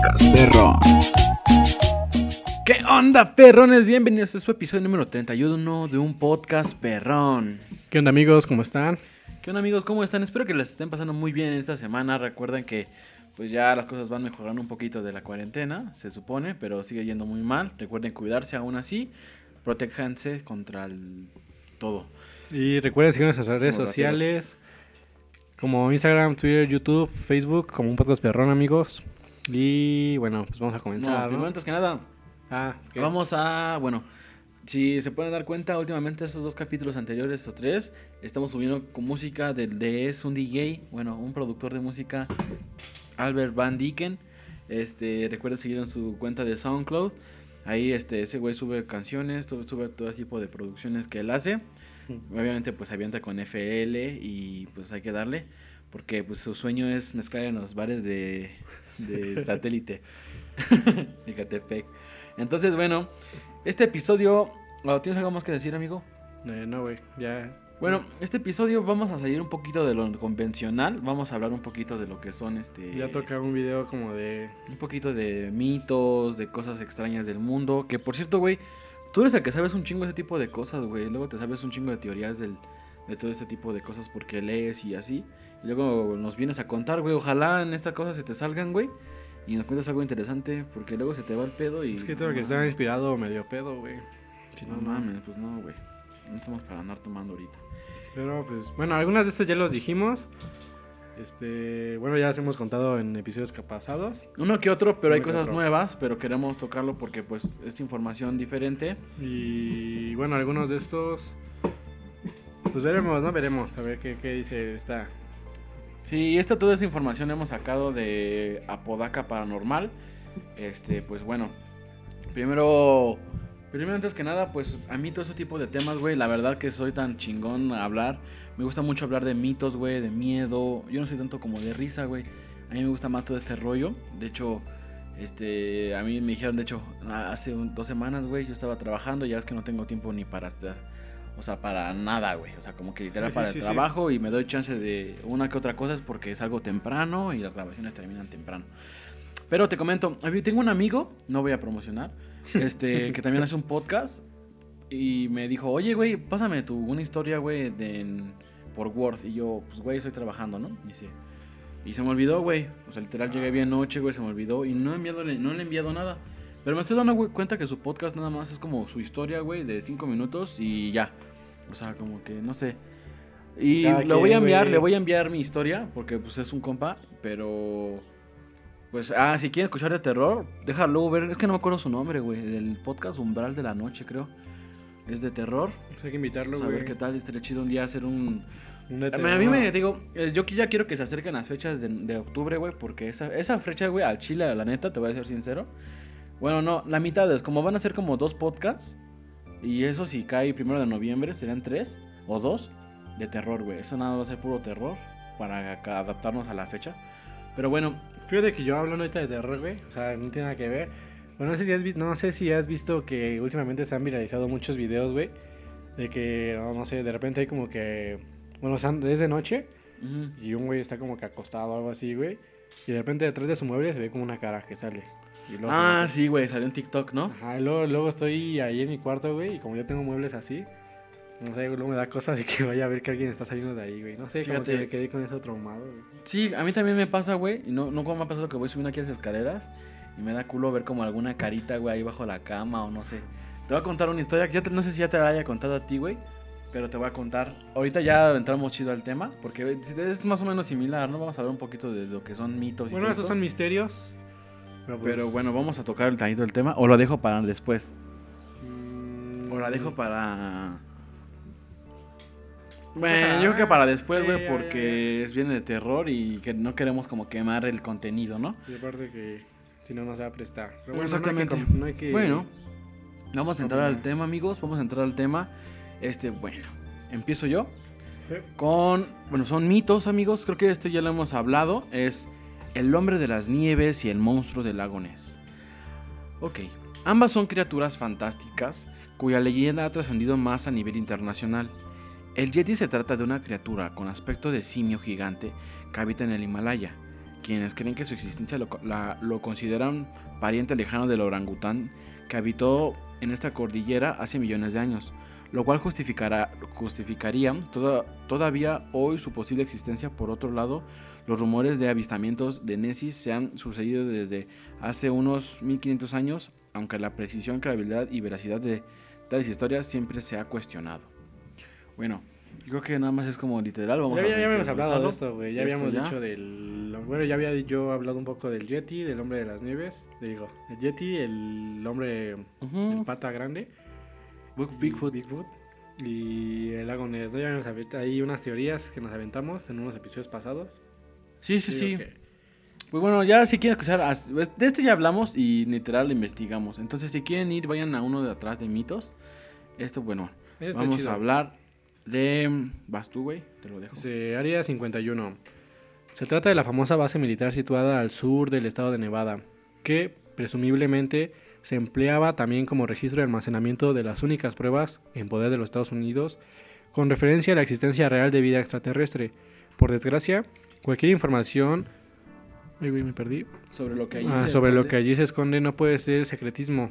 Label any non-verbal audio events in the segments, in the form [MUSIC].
podcast perrón. ¿Qué onda, perrones? Bienvenidos a su episodio número 31 de un podcast perrón. ¿Qué onda amigos? ¿Cómo están? ¿Qué onda, amigos? ¿Cómo están? Espero que les estén pasando muy bien esta semana. Recuerden que pues ya las cosas van mejorando un poquito de la cuarentena, se supone, pero sigue yendo muy mal. Recuerden cuidarse aún así, protéjanse contra el todo. Y recuerden seguirnos en nuestras redes Como sociales como Instagram, Twitter, YouTube, Facebook, como un podcast perrón amigos. Y bueno, pues vamos a comenzar, ¿no? primero antes que nada, Ah, ¿qué? Vamos a, bueno, si se pueden dar cuenta, últimamente estos dos capítulos anteriores o tres, estamos subiendo con música de, de Es un DJ, bueno, un productor de música, Albert Van Dicken. Este, recuerden seguir en su cuenta de SoundCloud. Ahí este, ese güey sube canciones, sube todo tipo de producciones que él hace. Obviamente pues avienta con FL y pues hay que darle. Porque pues su sueño es mezclar en los bares de, de [LAUGHS] satélite. [LAUGHS] de Catepec. Entonces, bueno, este episodio. ¿o ¿Tienes algo más que decir, amigo? Eh, no, güey, ya. Bueno, este episodio vamos a salir un poquito de lo convencional. Vamos a hablar un poquito de lo que son este. Ya toca un video como de... Un poquito de mitos, de cosas extrañas del mundo. Que por cierto, güey, tú eres el que sabes un chingo de ese tipo de cosas, güey. Luego te sabes un chingo de teorías del, de todo ese tipo de cosas porque lees y así. Y luego nos vienes a contar, güey. Ojalá en estas cosas se te salgan, güey. Y nos cuentas algo interesante porque luego se te va el pedo y. Es que tengo no que estar inspirado medio pedo, güey. Si No no, mames, pues no, güey. No estamos para andar tomando ahorita. Pero pues, bueno, algunas de estas ya los dijimos. Este, bueno, ya las hemos contado en episodios que pasados. Uno que otro, pero hay Uno cosas otro. nuevas, pero queremos tocarlo porque pues es información diferente. Y bueno, algunos de estos. Pues veremos, ¿no? Veremos. A ver qué, qué dice esta. Sí, esta toda esta información hemos sacado de Apodaca Paranormal. Este, pues bueno. Primero, primero antes que nada, pues a mí todo ese tipo de temas, güey, la verdad que soy tan chingón a hablar. Me gusta mucho hablar de mitos, güey, de miedo. Yo no soy tanto como de risa, güey. A mí me gusta más todo este rollo. De hecho, este, a mí me dijeron, de hecho, hace dos semanas, güey, yo estaba trabajando, ya es que no tengo tiempo ni para estar, o sea, para nada, güey. O sea, como que literal Sí, para sí, el sí. trabajo y me doy chance de una que otra cosa es porque salgo temprano y las grabaciones terminan temprano. Pero te comento, tengo un amigo, no voy a promocionar, [LAUGHS] este, que también hace un podcast y me dijo, oye, güey, pásame tu una historia, güey, por Word. Y yo, pues, güey, estoy trabajando, ¿no? Dice, y se me olvidó, güey. O sea, literal, llegué bien noche, güey, se me olvidó y no, he enviado, no le he enviado nada. Pero me estoy dando güey, cuenta que su podcast nada más es como su historia, güey, de cinco minutos y ya. O sea, como que, no sé. Y Cada le voy a enviar, güey. le voy a enviar mi historia, porque pues es un compa, pero... Pues, ah, si quieren escuchar de terror, déjalo ver. Es que no me acuerdo su nombre, güey. Del podcast Umbral de la Noche, creo. Es de terror. Pues hay que invitarlo, Pues, a ver güey. qué tal. Estaría chido un día hacer un... Un de A mí, me digo, eh, yo ya quiero que se acerquen las fechas de, de octubre, güey, porque esa, esa fecha, güey, al chile, la neta, te voy a ser sincero. Bueno, no, la mitad es como van a ser como dos podcasts, y eso si cae primero de noviembre, serían tres o dos de terror, güey. Eso nada va a ser puro terror para adaptarnos a la fecha. Pero bueno, Fíjate que yo hablando ahorita de terror, güey. O sea, no tiene nada que ver. Bueno, no sé si has visto, no sé si has visto que últimamente se han viralizado muchos videos, güey. De que, no, no sé, de repente hay como que. Bueno, es de noche ujú, y un güey está como que acostado o algo así, güey. Y de repente detrás de su mueble se ve como una cara que sale. Ah, sí, güey, salió en TikTok, ¿no? Ajá, y luego, luego estoy ahí en mi cuarto, güey. Y como yo tengo muebles así, no sé, luego me da cosa de que vaya a ver que alguien está saliendo de ahí, güey. No sé, como Fíjate. que me quedé con eso traumado, güey. Sí, a mí también me pasa, güey. Y no, no como me ha pasado que voy subiendo aquí las escaleras y me da culo ver como alguna carita, güey, ahí bajo la cama o no sé. Te voy a contar una historia que ya te- no sé si ya te la haya contado a ti, güey. Pero te voy a contar. Ahorita ya entramos chido al tema porque es más o menos similar, ¿no? Vamos a hablar un poquito de lo que son mitos y Bueno, todo esos esto. son misterios. Pero, pues, Pero bueno, vamos a tocar el tantito del tema o lo dejo para después. mm, O la dejo para... Bueno, yo creo que para después, güey, porque es viene de terror y que no queremos como quemar el contenido, ¿no? Y aparte que si no, no se va a prestar. Pero bueno, Exactamente. No hay que, no hay que- Bueno, vamos a entrar al tema, amigos. Vamos a entrar al tema. Este, bueno, empiezo yo con, bueno, son mitos, amigos. Creo que este ya lo hemos hablado. Es el hombre de las nieves y el monstruo del lago Ness. Ok, ambas son criaturas fantásticas cuya leyenda ha trascendido más a nivel internacional. El Yeti se trata de una criatura con aspecto de simio gigante que habita en el Himalaya quienes creen que su existencia lo, lo consideran pariente lejano del orangután que habitó en esta cordillera hace millones de años, lo cual justificará, justificaría toda- todavía hoy su posible existencia. Por otro lado, los rumores de avistamientos de Nessie se han sucedido desde hace unos 1500 años, aunque la precisión, credibilidad y veracidad de tales historias siempre se ha cuestionado. Bueno, yo creo que nada más es como literal. Vamos Ya, a ya, ya habíamos hablado de esto, güey. Ya Esto habíamos ya. dicho del. Bueno, ya había yo hablado un poco del Yeti, del hombre de las nieves. Digo, el Yeti, el hombre. Ujú. El pata grande. Bigfoot. Bigfoot. Y el lago Ness. Ya avent- Hay unas teorías que nos aventamos en unos episodios pasados. Sí, sí, sí. que- Pues bueno, ya si quieren escuchar, pues, de este ya hablamos y literal lo investigamos. Entonces, si quieren ir, vayan a uno de atrás de mitos. Esto, bueno, vamos a hablar de. Vas tú, güey, te lo dejo. Dice, Área 51. Se trata de la famosa base militar situada al sur del estado de Nevada, que presumiblemente se empleaba también como registro de almacenamiento de las únicas pruebas en poder de los Estados Unidos con referencia a la existencia real de vida extraterrestre. Por desgracia, cualquier información... Ay, me perdí. Sobre lo que allí Ah, se sobre lo esconde. que allí se esconde no puede ser secretismo.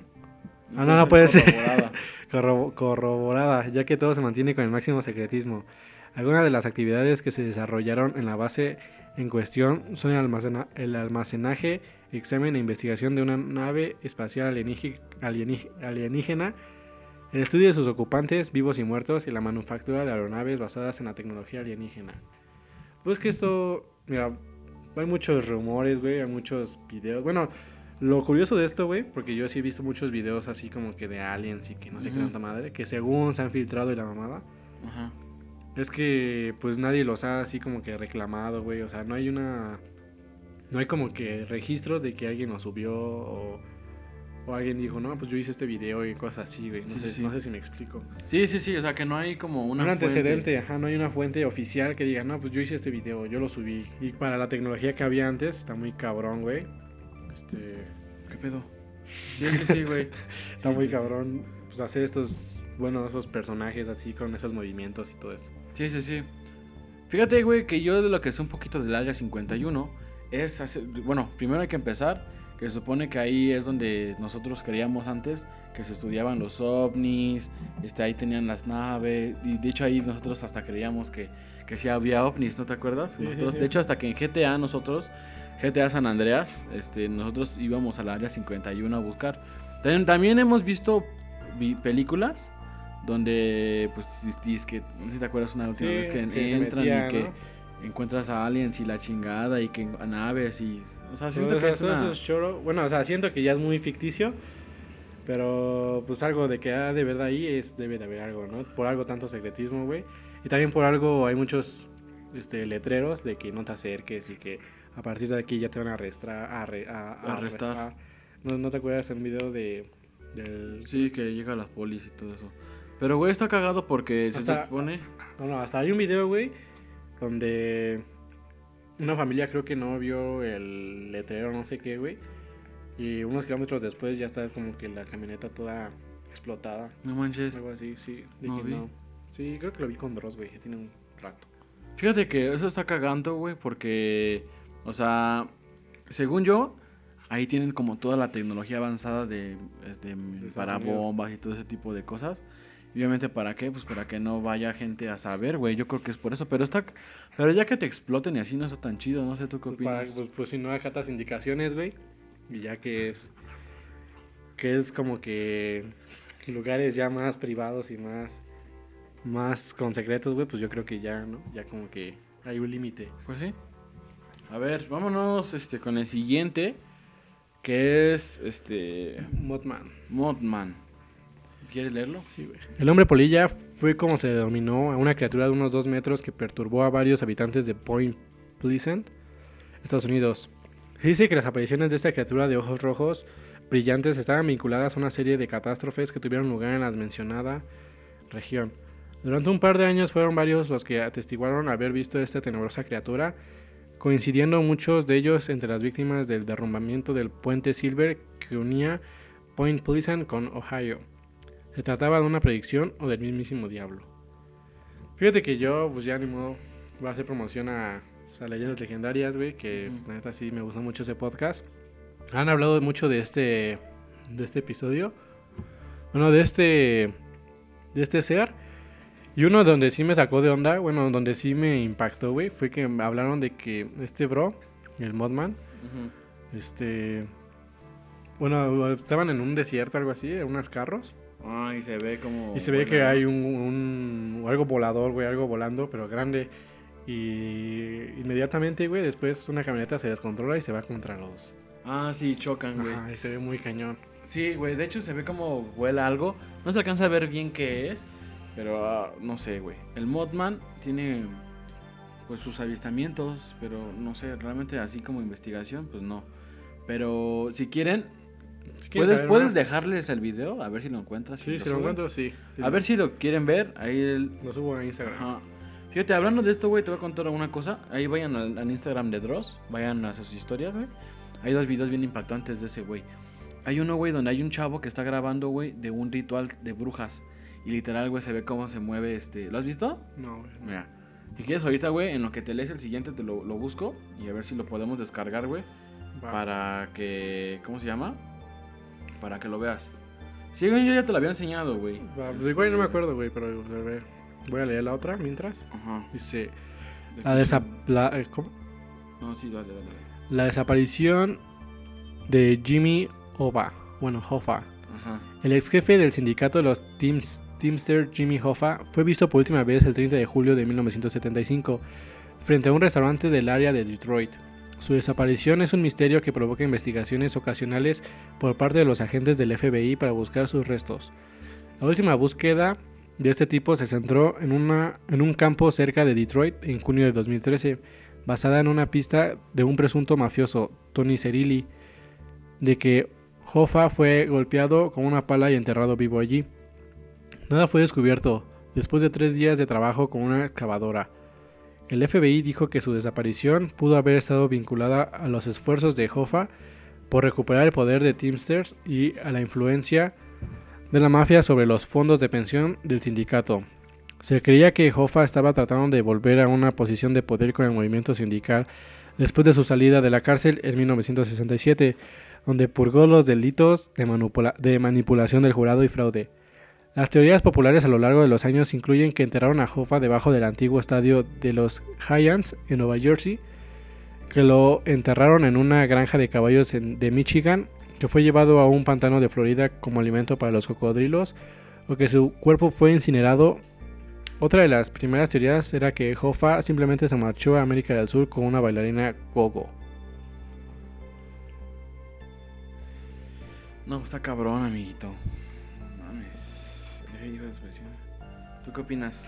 No Ah, no, no puede ser. corroborada. [LAUGHS] Corro- corroborada, ya que todo se mantiene con el máximo secretismo. Algunas de las actividades que se desarrollaron en la base en cuestión son el, almacena- el almacenaje, examen e investigación de una nave espacial alienígena, el estudio de sus ocupantes vivos y muertos y la manufactura de aeronaves basadas en la tecnología alienígena. Pues que esto, mira, hay muchos rumores, güey, hay muchos videos. Bueno, lo curioso de esto, güey, porque yo sí he visto muchos videos así como que de aliens y que no sé qué Ujú. tanta madre, que según se han filtrado y la mamada, Ajá. Es que pues nadie los ha así como que reclamado, güey, o sea, no hay una... No hay como que registros de que alguien lo subió o, o alguien dijo, no, pues yo hice este video y cosas así, güey. No, Sí, sé, sí, sí. no sé si me explico. Sí, sí, sí, o sea que no hay como una. un fuente. antecedente, ajá, no hay una fuente oficial que diga, no, pues yo hice este video, yo lo subí. Y para la tecnología que había antes, está muy cabrón, güey. Este, ¿Qué pedo? Sí, sí, sí, güey. [LAUGHS] está Sí, muy cabrón, pues hacer estos, bueno, esos personajes así con esos movimientos y todo eso. Sí, sí, sí. Fíjate, güey, que yo de lo que sé un poquito del área 51 es hacer, bueno, primero hay que empezar, que se supone que ahí es donde nosotros creíamos antes que se estudiaban los ovnis, este, ahí tenían las naves, y de hecho ahí nosotros hasta creíamos que, que sí había ovnis, ¿no te acuerdas? Nosotros. De hecho, hasta que en GTA nosotros, GTA San Andreas, este, nosotros íbamos al área 51 a buscar. También, también hemos visto vi- películas donde, pues, dices que, no sé si te acuerdas una última Sí, vez que, que entran y que ¿no? encuentras a aliens y la chingada y que a naves y... O sea, siento Todo que eso- es todo una... es choro. Bueno, o sea, siento que ya es muy ficticio. Pero pues algo de que ha de verdad ahí es debe de haber algo, ¿no? Por algo tanto secretismo, güey. Y también por algo hay muchos este, letreros de que no te acerques y que a partir de aquí ya te van a arrestar. A, arre- a- a Arrestar. arrestar. ¿No, ¿No te acuerdas un video de, del... Sí, que llega la polis y todo eso. Pero, güey, está cagado porque se Hasta- supone... No, no, hasta hay un video, güey, donde una familia creo que no vio el letrero, no sé qué, güey. Y unos kilómetros después ya está como que la camioneta toda explotada. No manches. Algo así, sí. de No vi. Sí, creo que lo vi con Dross, güey, ya tiene un rato. Fíjate que eso está cagando, güey, porque, o sea, según yo, ahí tienen como toda la tecnología avanzada de, este, para Estados Unidos. bombas y todo ese tipo de cosas. Y obviamente, ¿para qué? Pues para que no vaya gente a saber, güey. Yo creo que es por eso. Pero está, pero ya que te exploten y así no está tan chido. No sé tú qué Pues, para- opinas. pues, pues si no acatas indicaciones, güey. Y ya que es. Que es como que. Lugares ya más privados y más. Más con secretos, güey. Pues yo creo que ya, ¿no? Ya como que hay un límite. Pues sí. A ver, vámonos este, con el siguiente. Que es este. Mothman. Mothman. ¿Quieres leerlo? Sí, güey. El hombre polilla fue como se denominó a una criatura de unos 2 metros que perturbó a varios habitantes de Point Pleasant, Estados Unidos. Se dice que las apariciones de esta criatura de ojos rojos brillantes estaban vinculadas a una serie de catástrofes que tuvieron lugar en la mencionada región. Durante un par de años fueron varios los que atestiguaron haber visto esta tenebrosa criatura, coincidiendo muchos de ellos entre las víctimas del derrumbamiento del puente Silver que unía Point Pleasant con Ohio. ¿Se trataba de una predicción o del mismísimo diablo? Fíjate que yo, pues ya ni modo, voy a hacer promoción a, sea, Leyendas Legendarias, güey, que Ujú. la neta sí me gustó mucho ese podcast. Han hablado mucho de este, de este episodio. Bueno, de este, de este ser. Y uno donde sí me sacó de onda, bueno, donde sí me impactó, güey, fue que hablaron de que este bro, el Modman, este... Bueno, estaban en un desierto, algo así, en unos carros. Ah, y se ve como. Y se ve bueno, que hay un, un- algo volador, güey, algo volando, pero grande. Y inmediatamente, güey, después una camioneta se descontrola y se va contra los... Ah, sí, chocan, güey. Ajá, y se ve muy cañón. Sí, güey, de hecho se ve como vuela algo. No se alcanza a ver bien qué es, pero ah, no sé, güey. El Modman tiene pues sus avistamientos, pero no sé, realmente así como investigación, pues no. Pero si quieren, Si puedes, puedes dejarles el video, a ver si lo encuentras. Sí, si lo suben. encuentro, sí. Sí, A lo- ver si lo quieren ver, ahí el... Lo subo a Instagram. Ajá. Fíjate, hablando de esto, güey, te voy a contar una cosa. Ahí vayan al, al Instagram de Dross, vayan a sus historias, güey. Hay dos videos bien impactantes de ese güey. Hay uno, güey, donde hay un chavo que está grabando, güey, de un ritual de brujas. Y literal, güey, se ve cómo se mueve este. ¿Lo has visto? No, güey. Mira. Si quieres ahorita, güey, en lo que te lees el siguiente te lo, lo busco y a ver si lo podemos descargar, güey. Para que... ¿Cómo se llama? Para que lo veas. Sí, yo ya te lo había enseñado, güey. Va, pues Este, igual no me acuerdo, güey, pero a ver. Voy a leer la otra mientras. Ajá. Dice, la- eh, ¿cómo? No, sí, dale, dale. la desaparición de Jimmy Hoffa. Bueno, Hoffa. Ajá. El ex jefe del sindicato de los Teams, Teamster Jimmy Hoffa fue visto por última vez el 30 de julio de 1975 frente a un restaurante del área de Detroit. Su desaparición es un misterio que provoca investigaciones ocasionales por parte de los agentes del FBI para buscar sus restos. La última búsqueda de este tipo se centró en, un campo cerca de Detroit en junio de 2013, basada en una pista de un presunto mafioso, Tony Cerilli, de que Hoffa fue golpeado con una pala y enterrado vivo allí. Nada fue descubierto después de tres días de trabajo con una excavadora. El FBI dijo que su desaparición pudo haber estado vinculada a los esfuerzos de Hoffa por recuperar el poder de Teamsters y a la influencia de la mafia sobre los fondos de pensión del sindicato. Se creía que Hoffa estaba tratando de volver a una posición de poder con el movimiento sindical después de su salida de la cárcel en 1967, donde purgó los delitos de, de manipulación del jurado y fraude. Las teorías populares a lo largo de los años incluyen que enterraron a Hoffa debajo del antiguo estadio de los Giants en Nueva Jersey, que lo enterraron en una granja de caballos de Michigan, que fue llevado a un pantano de Florida como alimento para los cocodrilos, o que su cuerpo fue incinerado. Otra de las primeras teorías era que Hoffa simplemente se marchó a América del Sur con una bailarina gogo. No, está cabrón, amiguito. ¿Tú qué opinas?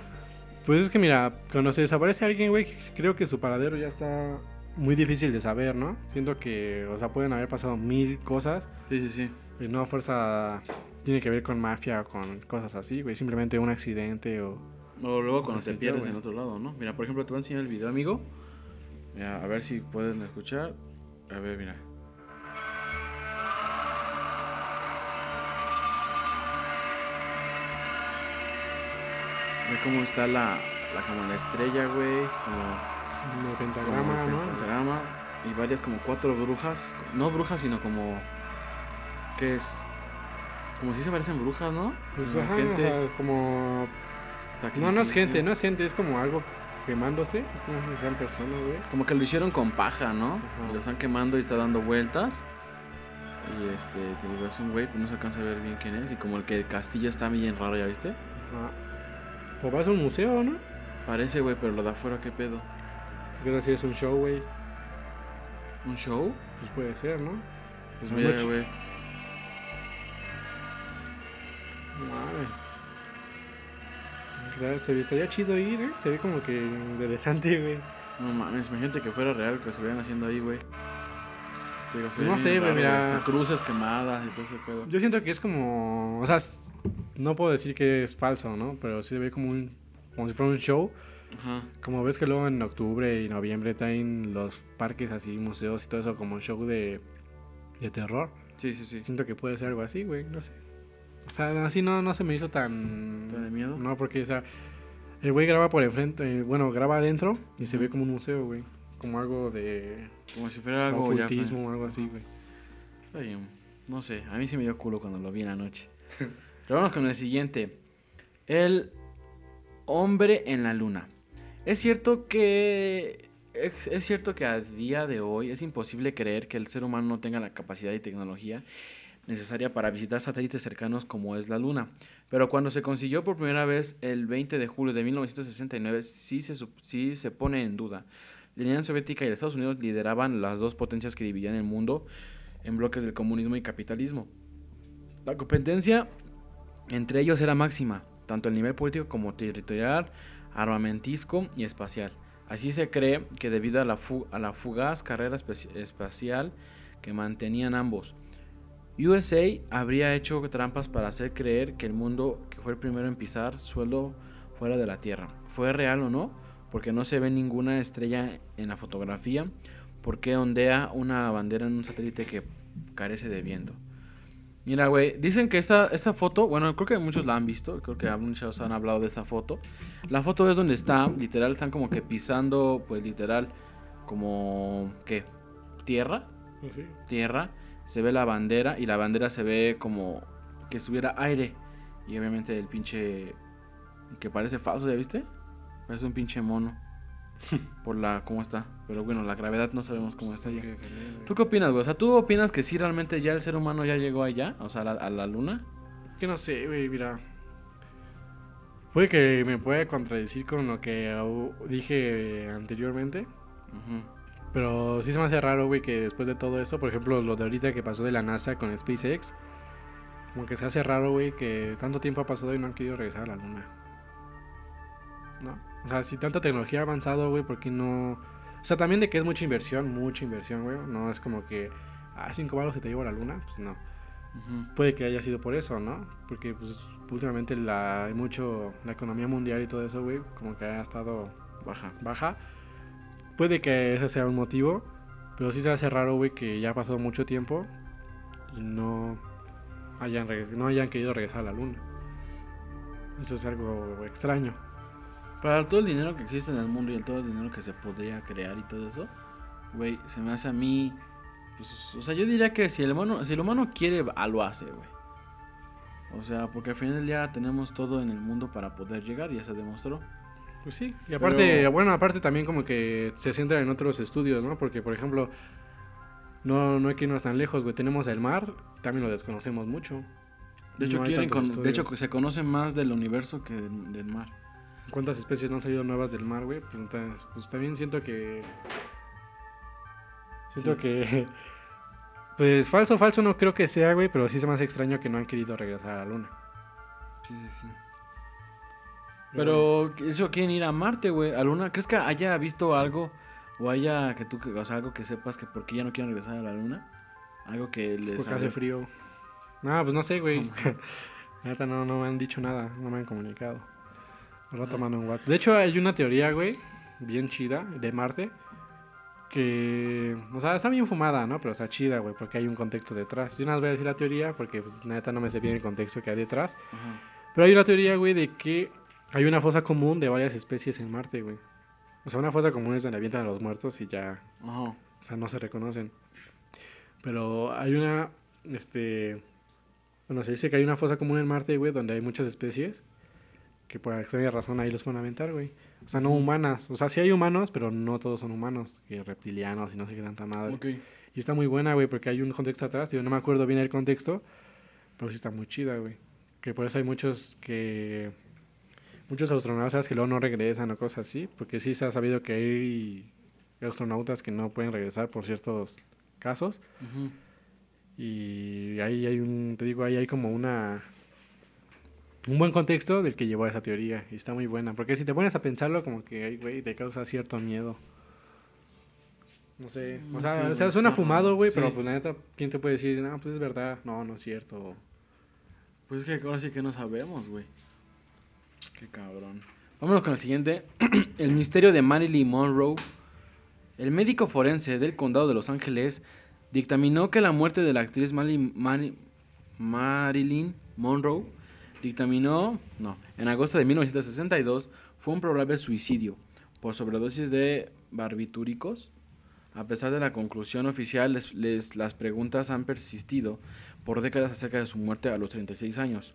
Pues es que mira, cuando se desaparece alguien, güey, creo que su paradero ya está muy difícil de saber, ¿no? Siento que, o sea, pueden haber pasado mil cosas Sí, sí, sí. y no a fuerza tiene que ver con mafia o con cosas así, güey, simplemente un accidente o... O luego cuando te pierdes güey. en otro lado, ¿no? Mira, por ejemplo, te voy a enseñar el video, amigo. Mira, a ver si pueden escuchar. A ver, mira. Ve cómo está la, la como la estrella, güey. Como, Un como pentagrama, el ¿no? pentagrama, Y varias como cuatro brujas. No brujas, sino como... ¿Qué es? Como si se parecen brujas, ¿no? Pues, Como ajá, gente- ajá, como... No, no es gente, no es gente, es como algo quemándose, es como si sean personas, güey. Como que lo hicieron con paja, ¿no? Y lo están quemando y está dando vueltas. Y este, te digo, es un güey, pues no se alcanza a ver bien quién es. Y como el que el castillo está bien raro, ¿ya viste? Ajá. Pues vas a un museo, ¿no? Parece, güey, pero lo de afuera, ¿qué pedo? Porque así es un show, güey. ¿Un show? Pues puede ser, ¿no? Pues No, mira, güey. Claro, Se ve, estaría chido ir, ¿eh? Se ve como que interesante, [LAUGHS] güey. No mames, imagínate que fuera real que se vean haciendo ahí, güey. Te digo, se ve No bien sé, güey, raro, mira. Hasta cruces quemadas y todo ese pedo. Yo siento que es como. O sea, s- no puedo decir que es falso, ¿no? Pero sí se ve como un. Como si fuera un show. Ajá. Como ves que luego en octubre y noviembre traen los parques así, museos y todo eso, como un show de. de terror. Sí, sí, sí. Siento que puede ser algo así, güey. No sé. O sea, así no, no se me hizo tan. ¿Te da miedo? No, porque, o sea. El güey graba por enfrente. eh, bueno, graba adentro y se ve como un museo, güey. como algo de Como si fuera algo ya. ocultismo o algo así, güey. No sé, a mí sí me dio culo cuando lo vi en la noche. [LAUGHS] Pero vamos con el siguiente. El hombre en la luna. Es cierto que es, es cierto que a día de hoy es imposible creer que el ser humano no tenga la capacidad y tecnología necesaria para visitar satélites cercanos como es la Luna. Pero cuando se consiguió por primera vez el 20 de julio de 1969, sí se, sí se pone en duda. La Unión Soviética y los Estados Unidos lideraban las dos potencias que dividían el mundo en bloques del comunismo y capitalismo. La competencia entre ellos era máxima, tanto a nivel político como territorial, armamentisco y espacial. Así se cree que debido a la, fu- a la fugaz carrera espacial que mantenían ambos, USA habría hecho trampas para hacer creer que el mundo que fue el primero en pisar suelo fuera de la Tierra. ¿Fue real o no? Porque no se ve ninguna estrella en la fotografía. ¿Por qué ondea una bandera en un satélite que carece de viento? Mira, güey, dicen que esta, esta foto, bueno, creo que muchos la han visto, creo que muchos han hablado de esta foto. La foto es donde está, literal, están como que pisando, pues literal, como, ¿qué? ¿Tierra? Sí. tierra, se ve la bandera y la bandera se ve como que subiera aire. Y obviamente el pinche que parece falso, ¿ya viste? Parece un pinche mono. [LAUGHS] Por la cómo está. Pero bueno, la gravedad no sabemos cómo está ya. ¿Tú qué opinas, güey? O sea, ¿tú opinas que sí realmente ya el ser humano ya llegó allá? O sea, a la, a la luna. Que no sé, güey, mira. Puede que me pueda contradecir con lo que dije anteriormente. Pero sí se me hace raro, güey, que después de todo eso, por ejemplo, lo de ahorita que pasó de la NASA con SpaceX, como que se hace raro, güey, que tanto tiempo ha pasado y no han querido regresar a la Luna. ¿No? O sea, si tanta tecnología ha avanzado, güey, ¿por qué no...? O sea, también de que es mucha inversión, mucha inversión, güey. No es como que, ah, cinco balos se te llevo a la Luna, pues no. Puede que haya sido por eso, ¿no? Porque, pues, últimamente la, hay mucho, la economía mundial y todo eso, güey, como que ha estado Baja. baja. Puede que ese sea un motivo, pero sí se hace raro, güey, que ya ha pasado mucho tiempo y no hayan, no hayan querido regresar a la luna. Eso es algo extraño. Para todo el dinero que existe en el mundo y el todo el dinero que se podría crear y todo eso, güey, se me hace a mí. pues, o sea, yo diría que si el humano, si el humano quiere, ah, lo hace, güey. O sea, porque al final del día tenemos todo en el mundo para poder llegar, y ya se demostró. Pues sí, y aparte, Pero- bueno, aparte también como que se centra en otros estudios, ¿no? Porque, por ejemplo, no, no hay que irnos tan lejos, güey. Tenemos el mar, también lo desconocemos mucho. De hecho, No quieren con- de hecho, se conoce más del universo que del, del mar. ¿Cuántas especies no han salido nuevas del mar, güey? Pues, entonces, pues también siento que... Siento Sí. que... [LAUGHS] Pues falso, falso no creo que sea, güey, pero sí se me hace extraño que no han querido regresar a la luna. Sí, sí, sí. Pero, hecho, quieren ir a Marte, güey. A Luna. ¿Crees que haya visto algo? O haya que tú, o sea, algo que sepas que por qué ya no quieren regresar a la Luna? Algo que les. Porque hace frío. No, pues no sé, güey. [LAUGHS] Neta no, no me han dicho nada, no me han comunicado. Ah, mando un WhatsApp. De hecho, hay una teoría, güey, bien chida, de Marte. Que, o sea, está bien fumada, ¿no? Pero está chida, güey, porque hay un contexto detrás. Yo nada más voy a decir la teoría porque, pues, neta, no me sé bien el contexto que hay detrás. Ajá. Pero hay una teoría, güey, de que hay una fosa común de varias especies en Marte, güey. O sea, una fosa común es donde avientan a los muertos y ya Ajá. o sea, no se reconocen. Pero hay una, este, bueno, se dice que hay una fosa común en Marte, güey, donde hay muchas especies que por extraña razón ahí los pueden aventar, güey. O sea, no humanas. O sea, sí hay humanos, pero no todos son humanos, que reptilianos y no sé qué tanta madre. Y está muy buena, güey, porque hay un contexto atrás. Yo no me acuerdo bien el contexto, pero sí está muy chida, güey. Que por eso hay muchos que... Muchos astronautas que luego no regresan o cosas así. Porque sí se ha sabido que hay astronautas que no pueden regresar por ciertos casos. Ujú. Y ahí hay un... Te digo, ahí hay como una... Un buen contexto del que llevó a esa teoría. Y está muy buena. Porque si te pones a pensarlo, como que, güey, te causa cierto miedo. No sé. O sea, sé, o sea suena fumado, güey, sí. pero pues la neta, ¿quién te puede decir? No, pues es verdad. No, no es cierto. Pues es que ahora sí que no sabemos, güey. Qué cabrón. Vámonos con el siguiente. [CLEARS THROAT] el misterio de Marilyn Monroe. El médico forense del condado de Los Ángeles dictaminó que la muerte de la actriz Mani- Marilyn Monroe dictaminó, no, en agosto de 1962 fue un probable suicidio por sobredosis de barbitúricos. A pesar de la conclusión oficial, las preguntas han persistido por décadas acerca de su muerte a los 36 años.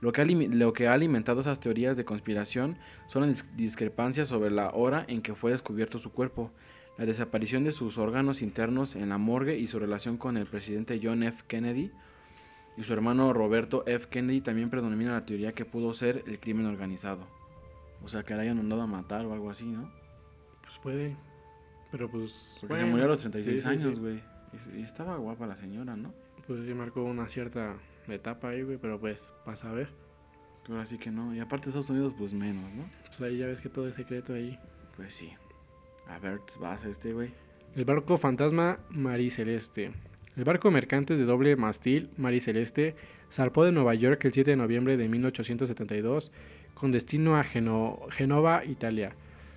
Lo que, ha, lo que ha alimentado esas teorías de conspiración son las dis- discrepancias sobre la hora en que fue descubierto su cuerpo, la desaparición de sus órganos internos en la morgue y su relación con el presidente John F. Kennedy y su hermano Roberto F. Kennedy también predomina la teoría que pudo ser el crimen organizado. O sea, que le hayan mandado a matar o algo así, ¿no? Pues puede. Pero pues. Porque bueno, se murió a los 36 sí, sí, sí. años, güey. Y- Y estaba guapa la señora, ¿no? Pues sí marcó una cierta etapa ahí, güey. Pero pues, pasa a ver. Pero así que no. Y aparte Estados Unidos, pues menos, ¿no? Pues ahí ya ves que todo es secreto ahí. Pues sí. A ver, vas a este, güey. El barco fantasma Mariceleste. El barco mercante de doble mastil Mariceleste zarpó de Nueva York el 7 de noviembre de 1872 con destino a Geno- Genova, Italia.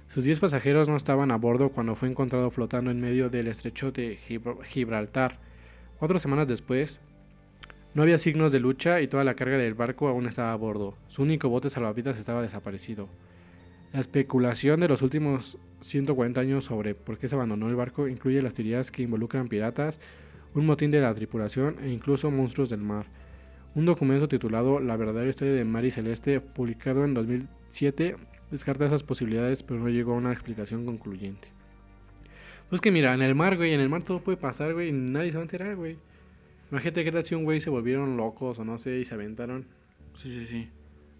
Sus 10 pasajeros no estaban a bordo cuando fue encontrado flotando en medio del estrecho de Gib- Gibraltar. Cuatro semanas después, no había signos de lucha y toda la carga del barco aún estaba a bordo. Su único bote salvavidas estaba desaparecido. La especulación de los últimos 140 años sobre por qué se abandonó el barco incluye las teorías que involucran piratas, un motín de la tripulación e incluso monstruos del mar. Un documento titulado La verdadera historia de Mari Celeste, publicado en 2007, descarta esas posibilidades, pero no llegó a una explicación concluyente. Pues que mira, en el mar, güey, en el mar todo puede pasar, güey, y nadie se va a enterar, güey. Imagínate qué tal si un güey se volvieron locos o no sé y se aventaron. Sí, sí, sí.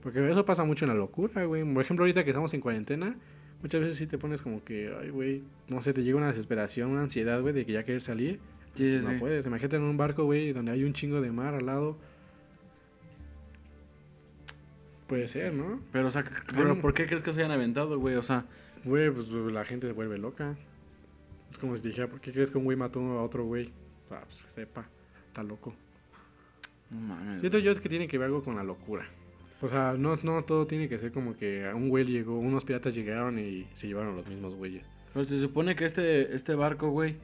Porque eso pasa mucho en la locura, güey. Por ejemplo, ahorita que estamos en cuarentena, muchas veces sí te pones como que, ay, güey, no sé, te llega una desesperación, una ansiedad, güey, de que ya quieres salir. Sí, no puedes. Imagínate en un barco, güey, donde hay un chingo de mar al lado. Puede ser, ¿no? Pero, o sea, pero ¿por qué crees que se hayan aventado, güey? O sea, Güey, pues la gente se vuelve loca. Es como si dijera, ¿por qué crees que un güey mató a otro güey? O sea, pues sepa, está loco. no mames. Siento yo es que tiene que ver algo con la locura. O sea, no, no todo tiene que ser como que a un güey llegó, unos piratas llegaron y se llevaron los mismos güeyes. Pero se supone que este, este barco, güey,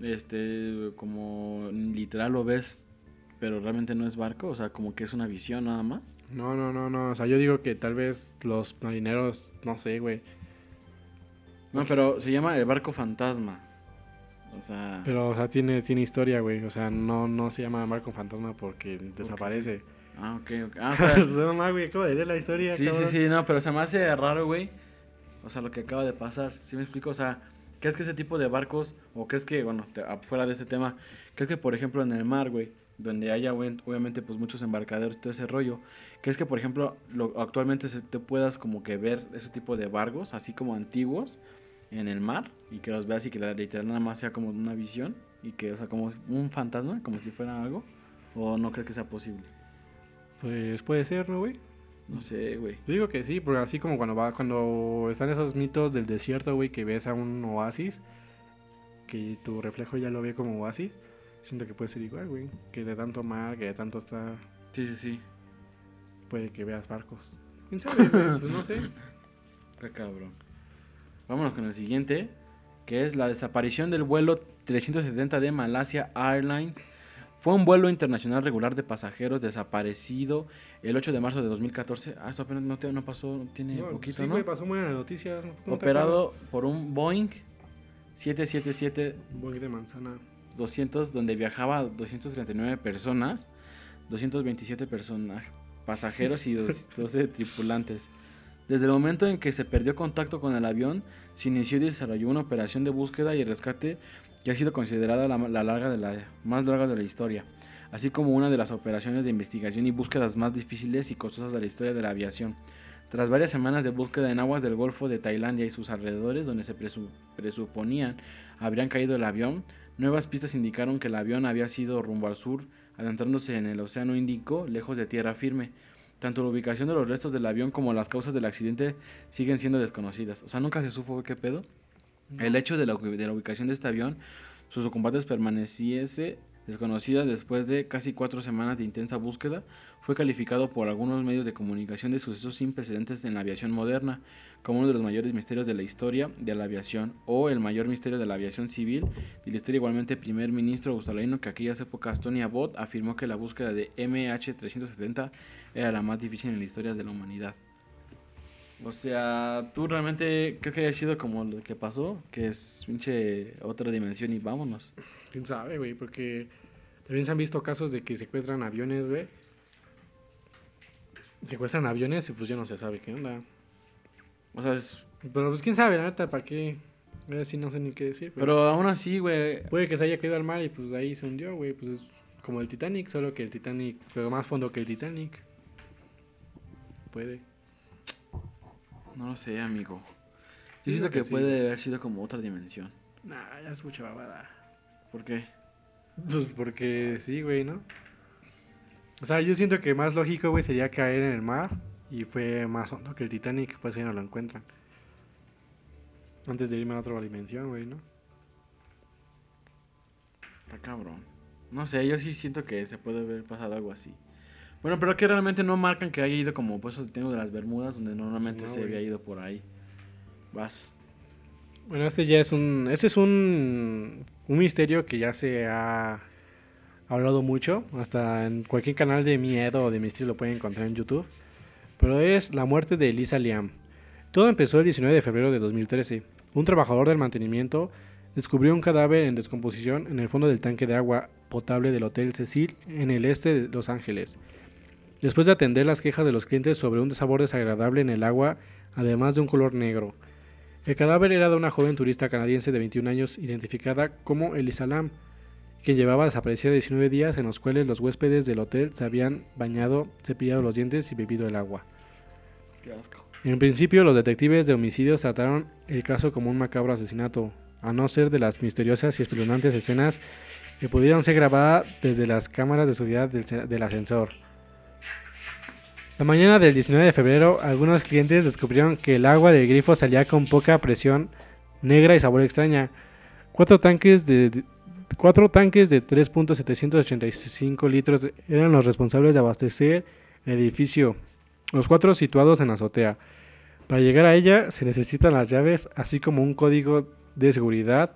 este, como literal lo ves, pero realmente no es barco, o sea, como que es una visión nada más. No, no, no, no. O sea, yo digo que tal vez los marineros, no sé, güey. No, pero se llama el barco fantasma. O sea, Pero, o sea, tiene, tiene historia, güey. O sea, no, no se llama barco fantasma porque desaparece. ah, ok, ok. [LAUGHS] Ah, o sea, no más, güey, acabo de leer la historia. sí, sí, sí, no, pero se me hace raro, güey. O sea, lo que acaba de pasar, ¿sí me explico? O sea, ¿crees que ese tipo de barcos, o crees que, bueno, te- afuera de este tema, crees que, por ejemplo, en el mar, güey, donde haya, obviamente, pues muchos embarcaderos todo ese rollo, ¿crees que, por ejemplo, lo, actualmente se, te puedas como que ver ese tipo de barcos, así como antiguos, en el mar, y que los veas y que la literal nada más sea como una visión, y que, o sea, como un fantasma, como si fuera algo, o no crees que sea posible? Pues puede ser, ¿no, güey? No sé, güey. Yo digo que sí, porque así como cuando va, cuando están esos mitos del desierto, güey, que ves a un oasis, que tu reflejo ya lo ve como oasis, siento que puede ser igual, güey. Que de tanto mar, que de tanto está, Sí, sí, sí. puede que veas barcos. ¿Quién sabe? pues no sé. [LAUGHS] Está cabrón. Vámonos con el siguiente, que es la desaparición del vuelo 370 de Malasia Airlines. Fue un vuelo internacional regular de pasajeros desaparecido el 8 de marzo de 2014. Ah, esto apenas no, te- no pasó, tiene No, poquito, sí, ¿no? güey, pasó muy en las noticias. ¿no Operado por un Boeing 777-200, acuerdas? Un buen de manzana. donde viajaba 239 personas, 227 personas, pasajeros y dos- 12 tripulantes. Desde el momento en que se perdió contacto con el avión, se inició y desarrolló una operación de búsqueda y rescate que ha sido considerada la, la larga más larga de la historia, así como una de las operaciones de investigación y búsquedas más difíciles y costosas de la historia de la aviación. Tras varias semanas de búsqueda en aguas del Golfo de Tailandia y sus alrededores, donde se presu- presuponían habrían caído el avión, nuevas pistas indicaron que el avión había sido rumbo al sur, adentrándose en el Océano Índico, lejos de tierra firme. Tanto la ubicación de los restos del avión como las causas del accidente siguen siendo desconocidas. O sea, nunca se supo qué pedo. El hecho de la, de la ubicación de este avión, sus ocupantes permaneciese desconocida después de casi cuatro semanas de intensa búsqueda, fue calificado por algunos medios de comunicación de sucesos sin precedentes en la aviación moderna, como uno de los mayores misterios de la historia de la aviación, o el mayor misterio de la aviación civil, y la historia igualmente primer ministro australiano que aquellas épocas Tony Abbott afirmó que la búsqueda de MH370 era la más difícil en la historia de la humanidad. O sea, ¿tú realmente crees que haya sido como lo que pasó? Que es pinche otra dimensión y vámonos. ¿Quién sabe, güey? Porque también se han visto casos de que secuestran aviones, güey. Secuestran aviones y pues ya no se sabe qué onda. O sea, es... Pero pues quién sabe, la neta, ¿para qué? Ahora sí no sé ni qué decir. Pero, Pero aún así, güey. puede que se haya caído al mar y pues ahí se hundió, güey. Pues es como el Titanic, solo que el Titanic, pero más fondo que el Titanic. Puede. No lo sé, amigo. Yo siento que que sí, puede haber sido como otra dimensión. Nah, ya es mucha babada. ¿Por qué? Pues porque sí, güey, ¿no? O sea, yo siento que más lógico, güey, sería caer en el mar y fue más hondo que el Titanic, pues ahí no lo encuentran. Antes de irme a otra dimensión, güey, ¿no? Está cabrón. No sé, yo sí siento que se puede haber pasado algo así. Bueno, pero que realmente no marcan que haya ido como pues el tengo de las Bermudas, donde normalmente No, se güey. había ido por ahí. Vas. Bueno, este ya es un. Este es un. Un misterio que ya se ha hablado mucho. Hasta en cualquier canal de miedo o de misterio lo pueden encontrar en YouTube. Pero es la muerte de Elisa Liam. Todo empezó el 19 de febrero de 2013. Un trabajador del mantenimiento descubrió un cadáver en descomposición en el fondo del tanque de agua potable del Hotel Cecil en el este de Los Ángeles. Después de atender las quejas de los clientes sobre un sabor desagradable en el agua, además de un color negro. El cadáver era de una joven turista canadiense de 21 años identificada como Elisa Lam, quien llevaba desaparecida 19 días en los cuales los huéspedes del hotel se habían bañado, cepillado los dientes y bebido el agua. Qué asco. En principio, los detectives de homicidios trataron el caso como un macabro asesinato, a no ser de las misteriosas y espeluznantes escenas que pudieron ser grabadas desde las cámaras de seguridad del ascensor. La mañana del 19 de febrero, algunos clientes descubrieron que el agua del grifo salía con poca presión, negra y sabor extraña. Cuatro tanques de, cuatro tanques de 3.785 litros eran los responsables de abastecer el edificio, los cuatro situados en la azotea. Para llegar a ella se necesitan las llaves, así como un código de seguridad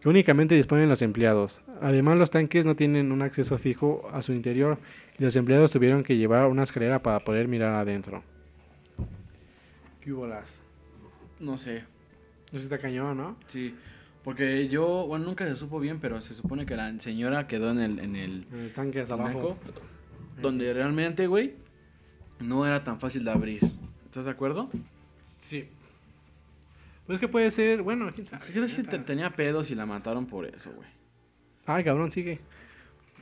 que únicamente disponen los empleados. Además, los tanques no tienen un acceso fijo a su interior y los empleados tuvieron que llevar una escalera para poder mirar adentro. ¿Qué hubo las? No sé. Eso está cañón, ¿no? Sí. Porque yo, bueno, nunca se supo bien, pero se supone que la señora quedó en el, en el el tanque hasta abajo. donde realmente, güey, no era tan fácil de abrir. ¿Estás de acuerdo? Sí. Pues que puede ser, bueno, quién sabe. Yo no sé si te- tenía pedos y la mataron por eso, güey. Ay, cabrón, sigue.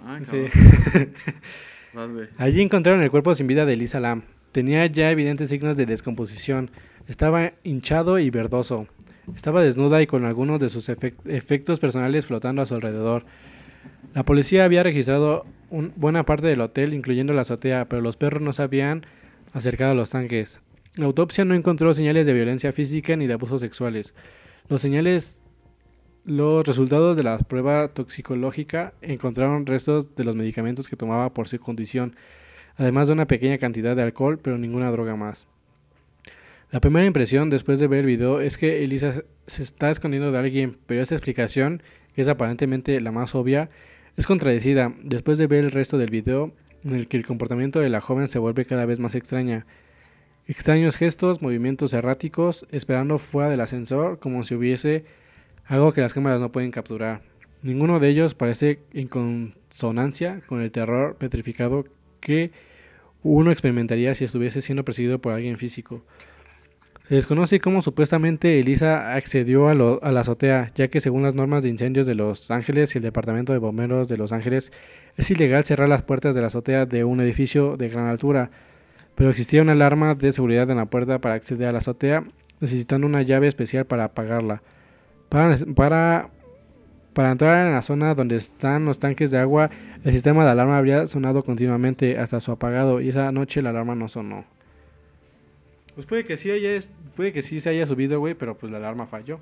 Ay, Sí. cabrón. [LAUGHS] Vas, güey. Allí encontraron el cuerpo sin vida de Elisa Lam. Tenía ya evidentes signos de descomposición. Estaba hinchado y verdoso. Estaba desnuda y con algunos de sus efec- efectos personales flotando a su alrededor. La policía había registrado un- buena parte del hotel, incluyendo la azotea, pero los perros no se habían acercado a los tanques. La autopsia no encontró señales de violencia física ni de abusos sexuales. Los señales, los resultados de la prueba toxicológica encontraron restos de los medicamentos que tomaba por su condición, además de una pequeña cantidad de alcohol, pero ninguna droga más. La primera impresión después de ver el video es que Elisa se está escondiendo de alguien, pero esta explicación, que es aparentemente la más obvia, es contradecida después de ver el resto del video en el que el comportamiento de la joven se vuelve cada vez más extraña. Extraños gestos, movimientos erráticos, esperando fuera del ascensor como si hubiese algo que las cámaras no pueden capturar. Ninguno de ellos parece en consonancia con el terror petrificado que uno experimentaría si estuviese siendo perseguido por alguien físico. Se desconoce cómo supuestamente Elisa accedió a, a la azotea, ya que según las normas de incendios de Los Ángeles y el Departamento de Bomberos de Los Ángeles, es ilegal cerrar las puertas de la azotea de un edificio de gran altura, pero existía una alarma de seguridad en la puerta para acceder a la azotea, necesitando una llave especial para apagarla. Para, entrar en la zona donde están los tanques de agua, el sistema de alarma habría sonado continuamente hasta su apagado y esa noche la alarma no sonó. Pues puede que sí haya, puede que sí se haya subido, güey, pero pues la alarma falló.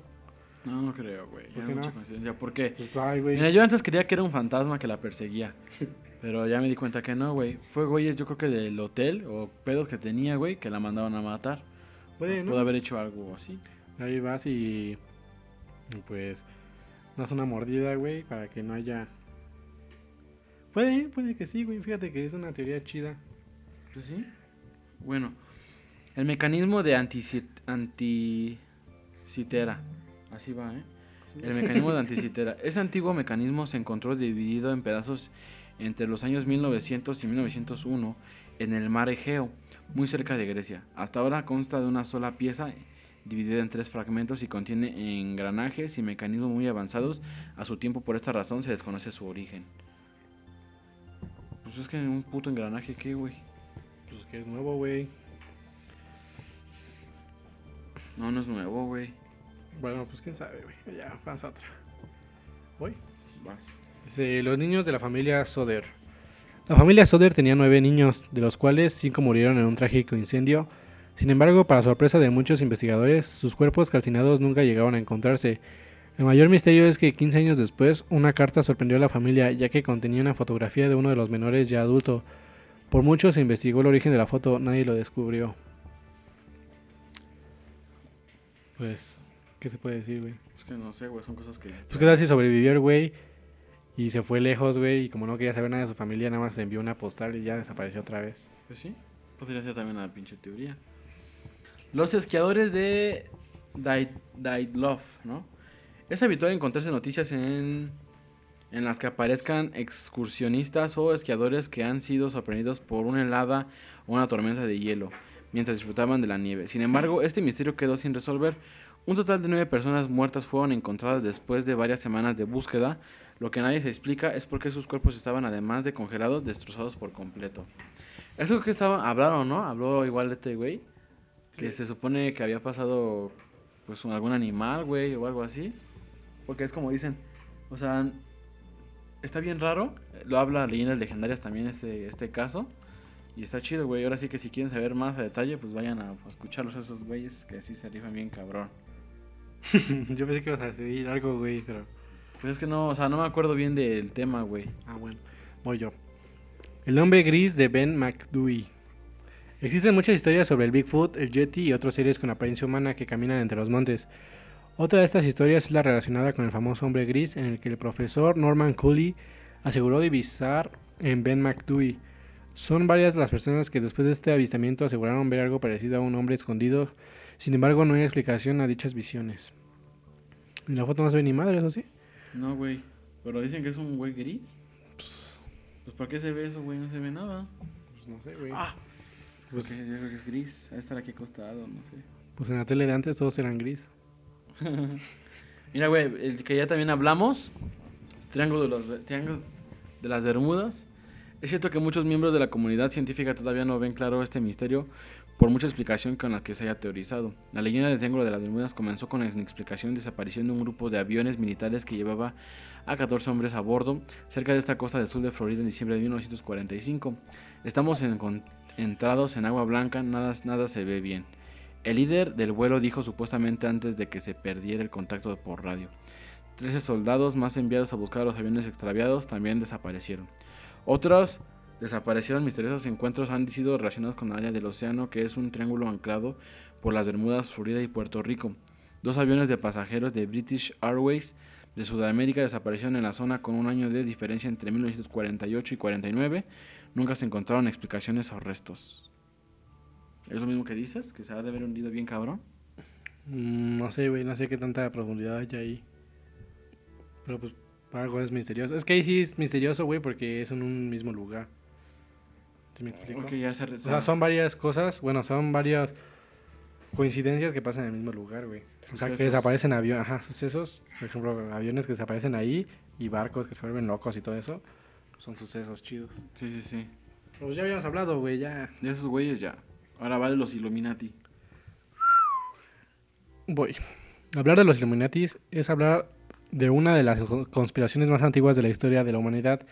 No, no creo, güey. ¿Por Ya qué mucha no? coincidencia. ¿Por qué? Pues ay, güey. Mira, yo antes creía que era un fantasma que la perseguía. [LAUGHS] Pero ya me di cuenta que no, güey. Fue güeyes, yo creo que del hotel o pedos que tenía, güey, que la mandaban a matar. Puede, ¿no? Pudo haber hecho algo así. Ahí vas y, y pues das una mordida, güey, para que no haya... Puede, puede que sí, güey. Fíjate que es una teoría chida. Pues sí. Bueno, El mecanismo de anticit anticitera. Así va, ¿eh? El mecanismo de anticitera. [LAUGHS] Ese antiguo mecanismo se encontró dividido en pedazos entre los años 1900 y 1901 en el mar Egeo, muy cerca de Grecia. Hasta ahora consta de una sola pieza dividida en tres fragmentos y contiene engranajes y mecanismos muy avanzados. A su tiempo, por esta razón, se desconoce su origen. Pues es que un puto engranaje, ¿qué, güey? Pues que es nuevo, güey. No, no es nuevo, güey. Bueno, pues quién sabe, güey. Ya, pasa otra. Voy. Vas. Dice, los niños de la familia Soder. La familia Soder tenía nueve niños, de los cuales cinco murieron en un trágico incendio. Sin embargo, para sorpresa de muchos investigadores, sus cuerpos calcinados nunca llegaron a encontrarse. El mayor misterio es que 15 años después, una carta sorprendió a la familia ya que contenía una fotografía de uno de los menores ya adulto. Por mucho se investigó el origen de la foto, nadie lo descubrió. Pues, ¿qué se puede decir, güey? Es que no sé, güey, son cosas que... Pues qué tal si sobrevivió el güey y se fue lejos, güey, y como no quería saber nada de su familia, nada más envió una postal y ya desapareció otra vez. Pues sí, podría ser también una pinche teoría. Los esquiadores de Love, ¿no? Es habitual encontrarse noticias en, en las que aparezcan excursionistas o esquiadores que han sido sorprendidos por una helada o una tormenta de hielo mientras disfrutaban de la nieve. Sin embargo, este misterio quedó sin resolver. Un total de nueve personas muertas fueron encontradas después de varias semanas de búsqueda. Lo que nadie se explica es por qué sus cuerpos estaban, además de congelados, destrozados por completo. Eso que estaba, hablaron, ¿no? Habló igual de este güey. Que se supone que había pasado, pues, algún animal, güey, o algo así. Porque es como dicen, o sea, está bien raro. Lo habla leyendas legendarias también este, este caso. Y está chido, güey. Ahora sí que si quieren saber más a detalle, pues vayan a, escucharlos a esos güeyes que así se rifan bien cabrón. [LAUGHS] Yo pensé que ibas a decir algo, güey, pero... Es que no, o sea, no me acuerdo bien del tema, güey. Ah, bueno. Voy yo. El nombre gris de Ben McDewey. Existen muchas historias sobre el Bigfoot, el Yeti y otros seres con apariencia humana que caminan entre los montes. Otra de estas historias es la relacionada con el famoso hombre gris en el que el profesor Norman Cooley aseguró divisar en Ben McDewey. Son varias las personas que después de este avistamiento aseguraron ver algo parecido a un hombre escondido. Sin embargo, no hay explicación a dichas visiones. ¿En la foto no se ve ni madre, eso sí? No, güey. Pero dicen que es un güey gris. Pues, pues ¿para qué se ve eso, güey? No se ve nada. Pues no sé, güey. Ah, pues yo creo que es gris. A estar aquí acostado, no sé. Pues en la tele de antes todos eran gris. [LAUGHS] Mira, güey, el que ya también hablamos. Triángulo de, los, Triángulo de las Bermudas. Es cierto que muchos miembros de la comunidad científica todavía no ven claro este misterio por mucha explicación con la que se haya teorizado. La leyenda del Triángulo de las Bermudas comenzó con la explicación de desaparición de un grupo de aviones militares que llevaba a 14 hombres a bordo cerca de esta costa del sur de Florida en diciembre de 1945. Estamos en, entrados en agua blanca, nada, nada se ve bien. El líder del vuelo dijo supuestamente antes de que se perdiera el contacto por radio. Trece soldados más enviados a buscar a los aviones extraviados también desaparecieron. Otros desaparecieron misteriosos encuentros han sido relacionados con el área del océano, que es un triángulo anclado por las Bermudas, Florida y Puerto Rico. Dos aviones de pasajeros de British Airways de Sudamérica desaparecieron en la zona con un año de diferencia entre 1948 y 49. Nunca se encontraron explicaciones o restos. ¿Es lo mismo que dices? ¿Que se ha de haber hundido bien cabrón? Mm, no sé, güey, no sé qué tanta profundidad hay ahí. Pero pues algo es misterioso. Es que ahí sí es misterioso, güey, porque es en un mismo lugar. ¿Sí me explico? ya se o sea, son varias cosas, bueno, son varias coincidencias que pasan en el mismo lugar, güey. O sea, que desaparecen aviones, ajá, sucesos, por ejemplo, aviones que desaparecen ahí y barcos que se vuelven locos y todo eso. Son sucesos chidos. Sí, sí, sí. Pues ya habíamos hablado, güey, ya. De esos güeyes ya. Ahora va de los Illuminati. Voy. Hablar de los Illuminati es hablar de una de las conspiraciones más antiguas de la historia de la humanidad.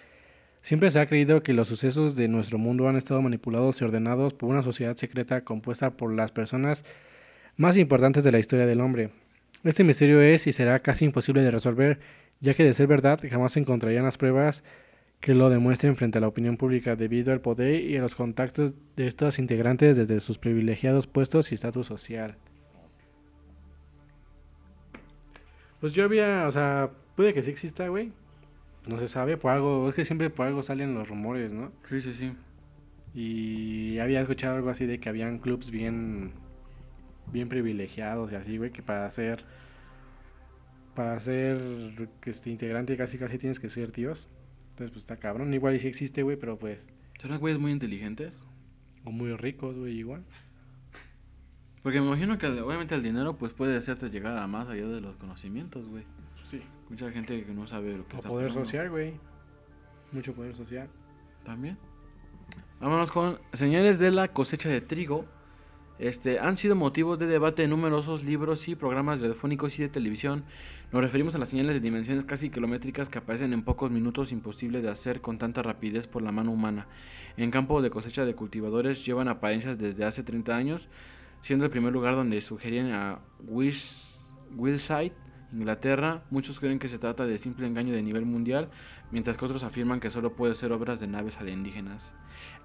Siempre se ha creído que los sucesos de nuestro mundo han estado manipulados y ordenados por una sociedad secreta compuesta por las personas más importantes de la historia del hombre. Este misterio es y será casi imposible de resolver, ya que de ser verdad jamás encontrarían las pruebas que lo demuestren frente a la opinión pública debido al poder y a los contactos de estos integrantes desde sus privilegiados puestos y estatus social. Pues yo había, o sea, puede que sí exista, güey. No se sabe, por algo, es que siempre por algo salen los rumores, ¿no? Sí, sí, sí. Y había escuchado algo así de que habían clubs bien bien privilegiados y así, güey, que para ser para ser este integrante casi casi tienes que ser tíos. Entonces, pues está cabrón. Igual y sí existe, güey, pero pues ¿Serán güeyes muy inteligentes? o muy ricos, güey, igual. Porque me imagino que obviamente el dinero pues puede hacerte llegar a más allá de los conocimientos, güey. Mucha gente que no sabe lo que O está poder pasando. social, güey. Mucho poder social. También. Vámonos con señales de la cosecha de trigo. Este, han sido motivos de debate en numerosos libros y programas radiofónicos y de televisión. Nos referimos a las señales de dimensiones casi kilométricas que aparecen en pocos minutos, imposible de hacer con tanta rapidez por la mano humana. En campos de cosecha de cultivadores llevan apariencias desde hace 30 años, siendo el primer lugar donde sugerían a Wish- Willside, Inglaterra. Muchos creen que se trata de simple engaño de nivel mundial, mientras que otros afirman que solo puede ser obras de naves alienígenas.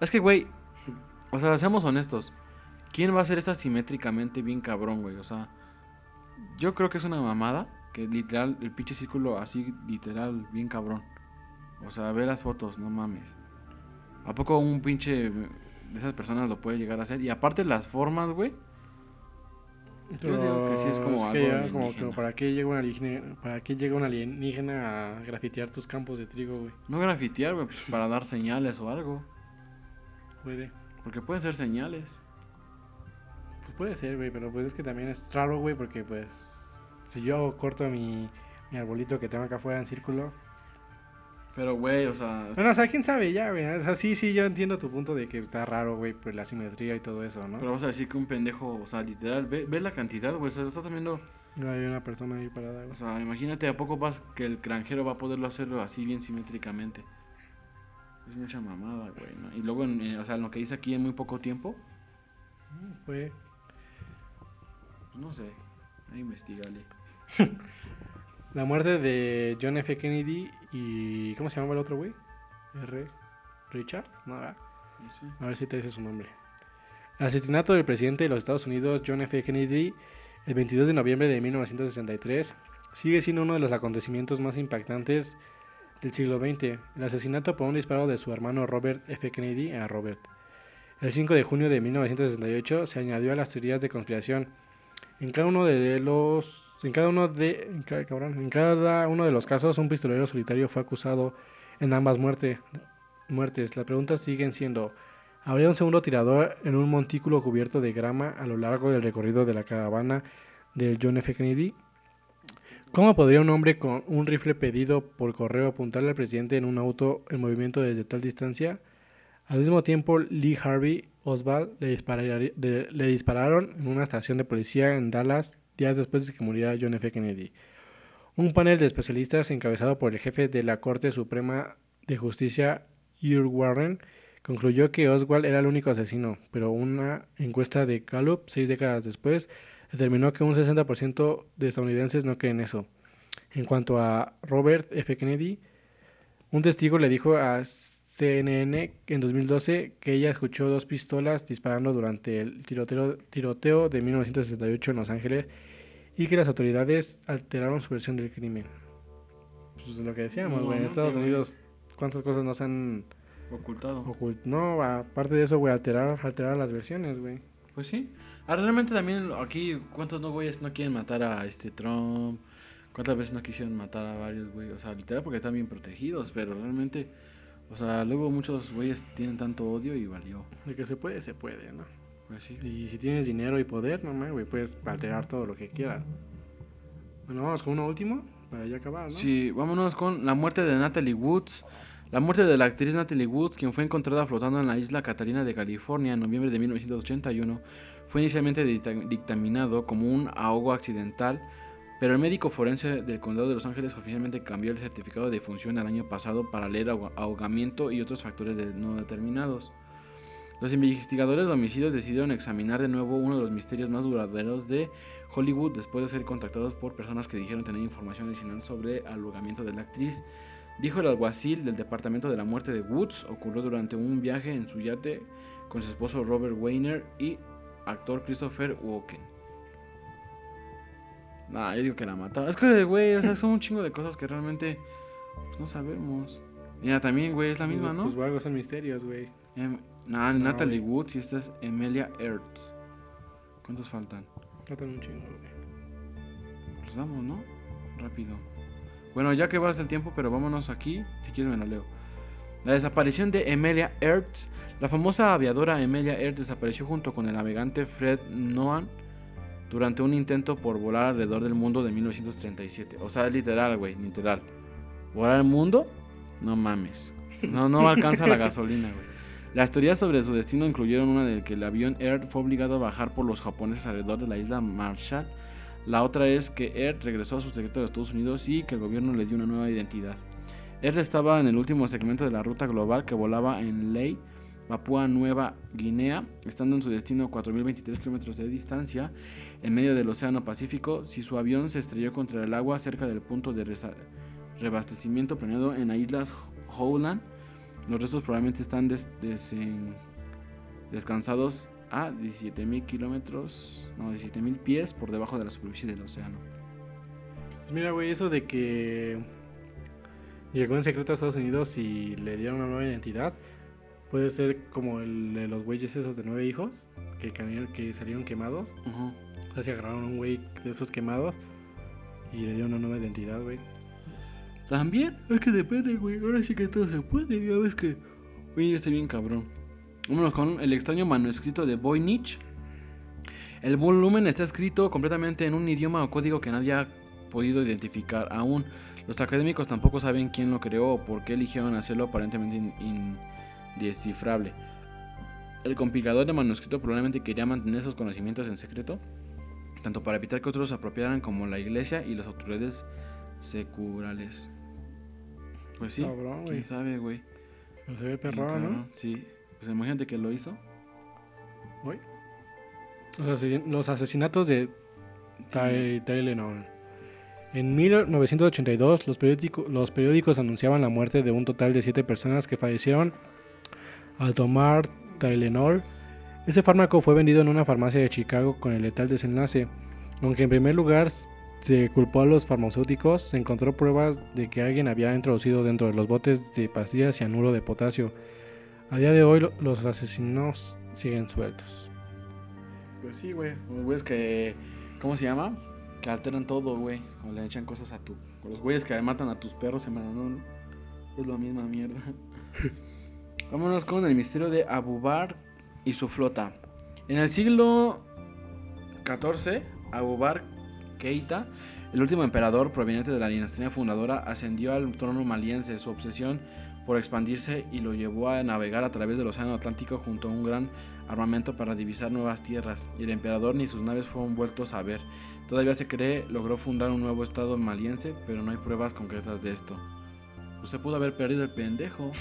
Es que, güey, o sea, seamos honestos. ¿Quién va a hacer esta simétricamente bien cabrón, güey? O sea, yo creo que es una mamada. Que literal, el pinche círculo así, literal, bien cabrón. O sea, ve las fotos, no mames. ¿A poco un pinche de esas personas lo puede llegar a hacer? Y aparte las formas, güey. Yo digo que sí es como que algo ya, como alienígena. que ¿para qué llega un alienígena, para qué llega un alienígena a grafitear tus campos de trigo, güey? No grafitear, güey, pues para dar señales o algo. Puede. Porque pueden ser señales. Pues puede ser, güey, pero pues es que también es raro, güey, porque pues si yo corto mi, mi arbolito que tengo acá afuera en círculo. Pero, güey, o sea, Bueno, o sea, quién sabe ya, güey. O sea, sí, sí, yo entiendo tu punto de que está raro, güey, por la simetría y todo eso, ¿no? pero vas a decir que un pendejo, o sea, literal, ve, ve la cantidad, güey. O sea, estás viendo, No hay una persona ahí parada, o güey. sea, imagínate a poco vas que el granjero va a poderlo hacerlo así bien simétricamente. Es mucha mamada, güey, ¿no? Y luego, en- en- o sea, lo que dice aquí en muy poco tiempo, pues no sé, ahí investigale. [LAUGHS] La muerte de John F. Kennedy y. ¿Cómo se llamaba el otro, güey? R. Richard, ¿no? sé. A ver si te dice su nombre. El asesinato del presidente de los Estados Unidos, John F. Kennedy, el 22 de noviembre de 1963, sigue siendo uno de los acontecimientos más impactantes del siglo XX. El asesinato por un disparo de su hermano Robert F. Kennedy a Robert. El 5 de junio de 1968 se añadió a las teorías de conspiración. En cada uno de los en cada uno de en cada, cabrón, en cada uno de los casos un pistolero solitario fue acusado en ambas muerte- muertes. Las preguntas siguen siendo Habría un segundo tirador en un montículo cubierto de grama a lo largo del recorrido de la caravana del John F. Kennedy. ¿Cómo podría un hombre con un rifle pedido por correo apuntarle al presidente en un auto en movimiento desde tal distancia? Al mismo tiempo, Lee Harvey Oswald le dispararon en una estación de policía en Dallas días después de que muriera John F. Kennedy. Un panel de especialistas encabezado por el jefe de la Corte Suprema de Justicia, Earl Warren, concluyó que Oswald era el único asesino, pero una encuesta de Gallup seis décadas después determinó que un 60% de estadounidenses no creen eso. En cuanto a Robert F. Kennedy, un testigo le dijo a CNN en 2012 que ella escuchó dos pistolas disparando durante el tiroteo, tiroteo de 1968 en Los Ángeles y que las autoridades alteraron su versión del crimen. Pues es lo que decíamos, No, güey. en Estados Unidos, ¿cuántas cosas nos han Ocultado. ocult- No, aparte de eso, güey, alterar, alterar las versiones, güey. Pues sí. Ah, realmente también aquí, ¿cuántos no güeyes no quieren matar a este Trump? ¿Cuántas veces no quisieron matar a varios güey? O sea, literal porque están bien protegidos, pero realmente, o sea, luego muchos güeyes tienen tanto odio y valió. De que se puede, se puede, ¿no? Pues sí. Y si tienes dinero y poder, no mames, güey, puedes alterar todo lo que quieras. Bueno, vamos con uno último para ya acabar, ¿no? Sí, vámonos con la muerte de Natalie Woods. La muerte de la actriz Natalie Woods, quien fue encontrada flotando en la isla Catalina de California en noviembre de 1981, fue inicialmente dicta- dictaminado como un ahogo accidental, pero el médico forense del condado de Los Ángeles oficialmente cambió el certificado de defunción el año pasado para leer ahoga- ahogamiento y otros factores no determinados. Los investigadores de homicidios decidieron examinar de nuevo uno de los misterios más duraderos de Hollywood después de ser contactados por personas que dijeron tener información adicional sobre el ahogamiento de la actriz. Dijo el alguacil del departamento de la muerte de Woods ocurrió durante un viaje en su yate con su esposo Robert Weiner y actor Christopher Walken. Nah, yo digo que la mataron. Es que, güey, o sea, son un chingo de cosas que realmente pues, no sabemos. Mira, también, güey, es la misma, ¿no? Pues algo son misterios, güey. Em, nah, No, Natalie güey. Woods y esta es Emilia Ertz. ¿Cuántos faltan? Faltan un chingo, güey. Los damos, ¿no? Rápido. Bueno, ya que vas el tiempo, pero vámonos aquí. Si quieres me la leo. La desaparición de Emilia Ertz. La famosa aviadora Emilia Ertz desapareció junto con el navegante Fred Noan durante un intento por volar alrededor del mundo de 1937. O sea, es literal, güey, literal. ¿Volar el mundo? No mames. No, no alcanza la gasolina, güey. Las teorías sobre su destino incluyeron una de que el avión Air fue obligado a bajar por los japoneses alrededor de la isla Marshall. La otra es que Air regresó a su secreto de Estados Unidos y que el gobierno le dio una nueva identidad. Air estaba en el último segmento de la ruta global que volaba en Ley, Papúa Nueva Guinea, estando en su destino a 4.023 kilómetros de distancia en medio del Océano Pacífico. Si su avión se estrelló contra el agua cerca del punto de reabastecimiento planeado en las islas Howland, los restos probablemente están des- desen- descansados a 17.000 kilómetros, no, 17.000 pies por debajo de la superficie del océano. Pues mira, güey, eso de que llegó en secreto a Estados Unidos y le dieron una nueva identidad, puede ser como el de los güeyes esos de nueve hijos que, que salieron quemados. O sea, se agarraron a un güey de esos quemados y le dieron una nueva identidad, güey. También, es que depende, güey. Ahora sí que todo se puede. Ya ves que. Oye, está bien cabrón. Vámonos con el extraño manuscrito de Voynich. El volumen está escrito completamente en un idioma o código que nadie ha podido identificar aún. Los académicos tampoco saben quién lo creó o por qué eligieron hacerlo aparentemente in- indescifrable. El compilador de manuscrito probablemente quería mantener esos conocimientos en secreto, tanto para evitar que otros se apropiaran como la iglesia y las autoridades seculares. Pues sí, Cabrón, quién sabe, güey. Pero se ve perrón, ¿no? Sí. Pues imagínate que lo hizo. Güey. Los, asesin- los asesinatos de Ty- Tylenol. En 1982, los, periódico- los periódicos anunciaban la muerte de un total de 7 personas que fallecieron al tomar Tylenol. Este fármaco fue vendido en una farmacia de Chicago con el letal desenlace. Aunque en primer lugar se culpó a los farmacéuticos, se encontró pruebas de que alguien había introducido dentro de los botes de pastillas cianuro de potasio. A día de hoy lo- los asesinos siguen sueltos. Pues sí, güey. Los güeyes que. ¿Cómo se llama? Que alteran todo, güey. O le echan cosas a tu. Los güeyes que matan a tus perros se mandan. Es la misma mierda. [LAUGHS] Vámonos con el misterio de Abubar y su flota. En el siglo XIV, Abubar Keita, el último emperador proveniente de la dinastía fundadora, ascendió al trono maliense. Su obsesión por expandirse y lo llevó a navegar a través del Océano Atlántico junto a un gran armamento para divisar nuevas tierras, y el emperador ni sus naves fueron vueltos a ver. Todavía se cree logró fundar un nuevo estado maliense, pero no hay pruebas concretas de esto. Pues se pudo haber perdido el pendejo. [LAUGHS]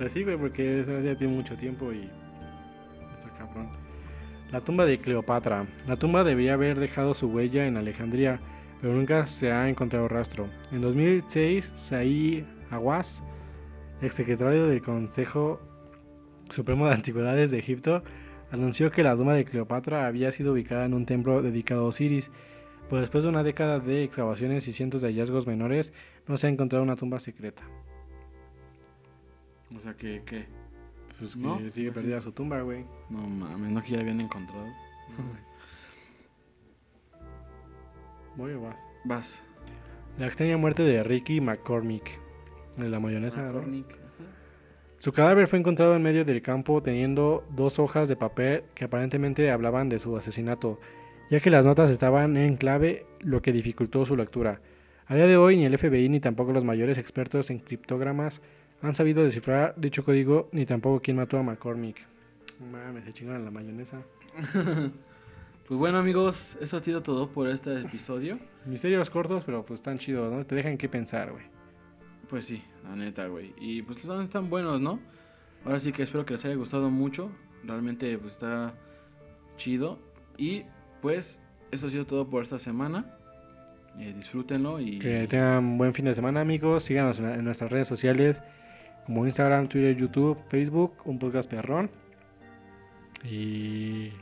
Pues sí, güey, porque ya tiene mucho tiempo y La tumba de Cleopatra. La tumba debería haber dejado su huella en Alejandría, pero nunca se ha encontrado rastro. En 2006, Saí Awas, exsecretario del Consejo Supremo de Antigüedades de Egipto, anunció que la tumba de Cleopatra había sido ubicada en un templo dedicado a Osiris. Pues después de una década de excavaciones y cientos de hallazgos menores, no se ha encontrado una tumba secreta. O sea que, ¿qué? Pues que No, sigue no perdida su tumba, güey. No mames, no que ya la habían encontrado. [LAUGHS] Voy o vas. Vas. La extraña muerte de Ricky McCormick. De la mayonesa, ¿no? McCormick. Su cadáver fue encontrado en medio del campo teniendo dos hojas de papel que aparentemente hablaban de su asesinato, ya que las notas estaban en clave, lo que dificultó su lectura. A día de hoy ni el FBI ni tampoco los mayores expertos en criptogramas han sabido descifrar dicho código, ni tampoco quién mató a McCormick. Mames, se chingaron la mayonesa. [LAUGHS] Pues bueno amigos, eso ha sido todo por este episodio. Misterios cortos, pero pues están chidos, ¿no? Te dejan qué pensar, güey. Pues sí, la neta, güey. Y pues están, están buenos, ¿no? Ahora sí que espero que les haya gustado mucho. Realmente pues está chido. Y pues eso ha sido todo por esta semana. Eh, disfrútenlo y... Que tengan buen fin de semana, amigos. Síganos en, en nuestras redes sociales como Instagram, Twitter, YouTube, Facebook, un podcast perrón. Y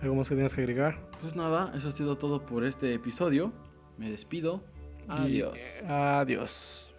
algo más que tengas que agregar. Pues nada, eso ha sido todo por este episodio. Me despido. Y- Adiós. adiós.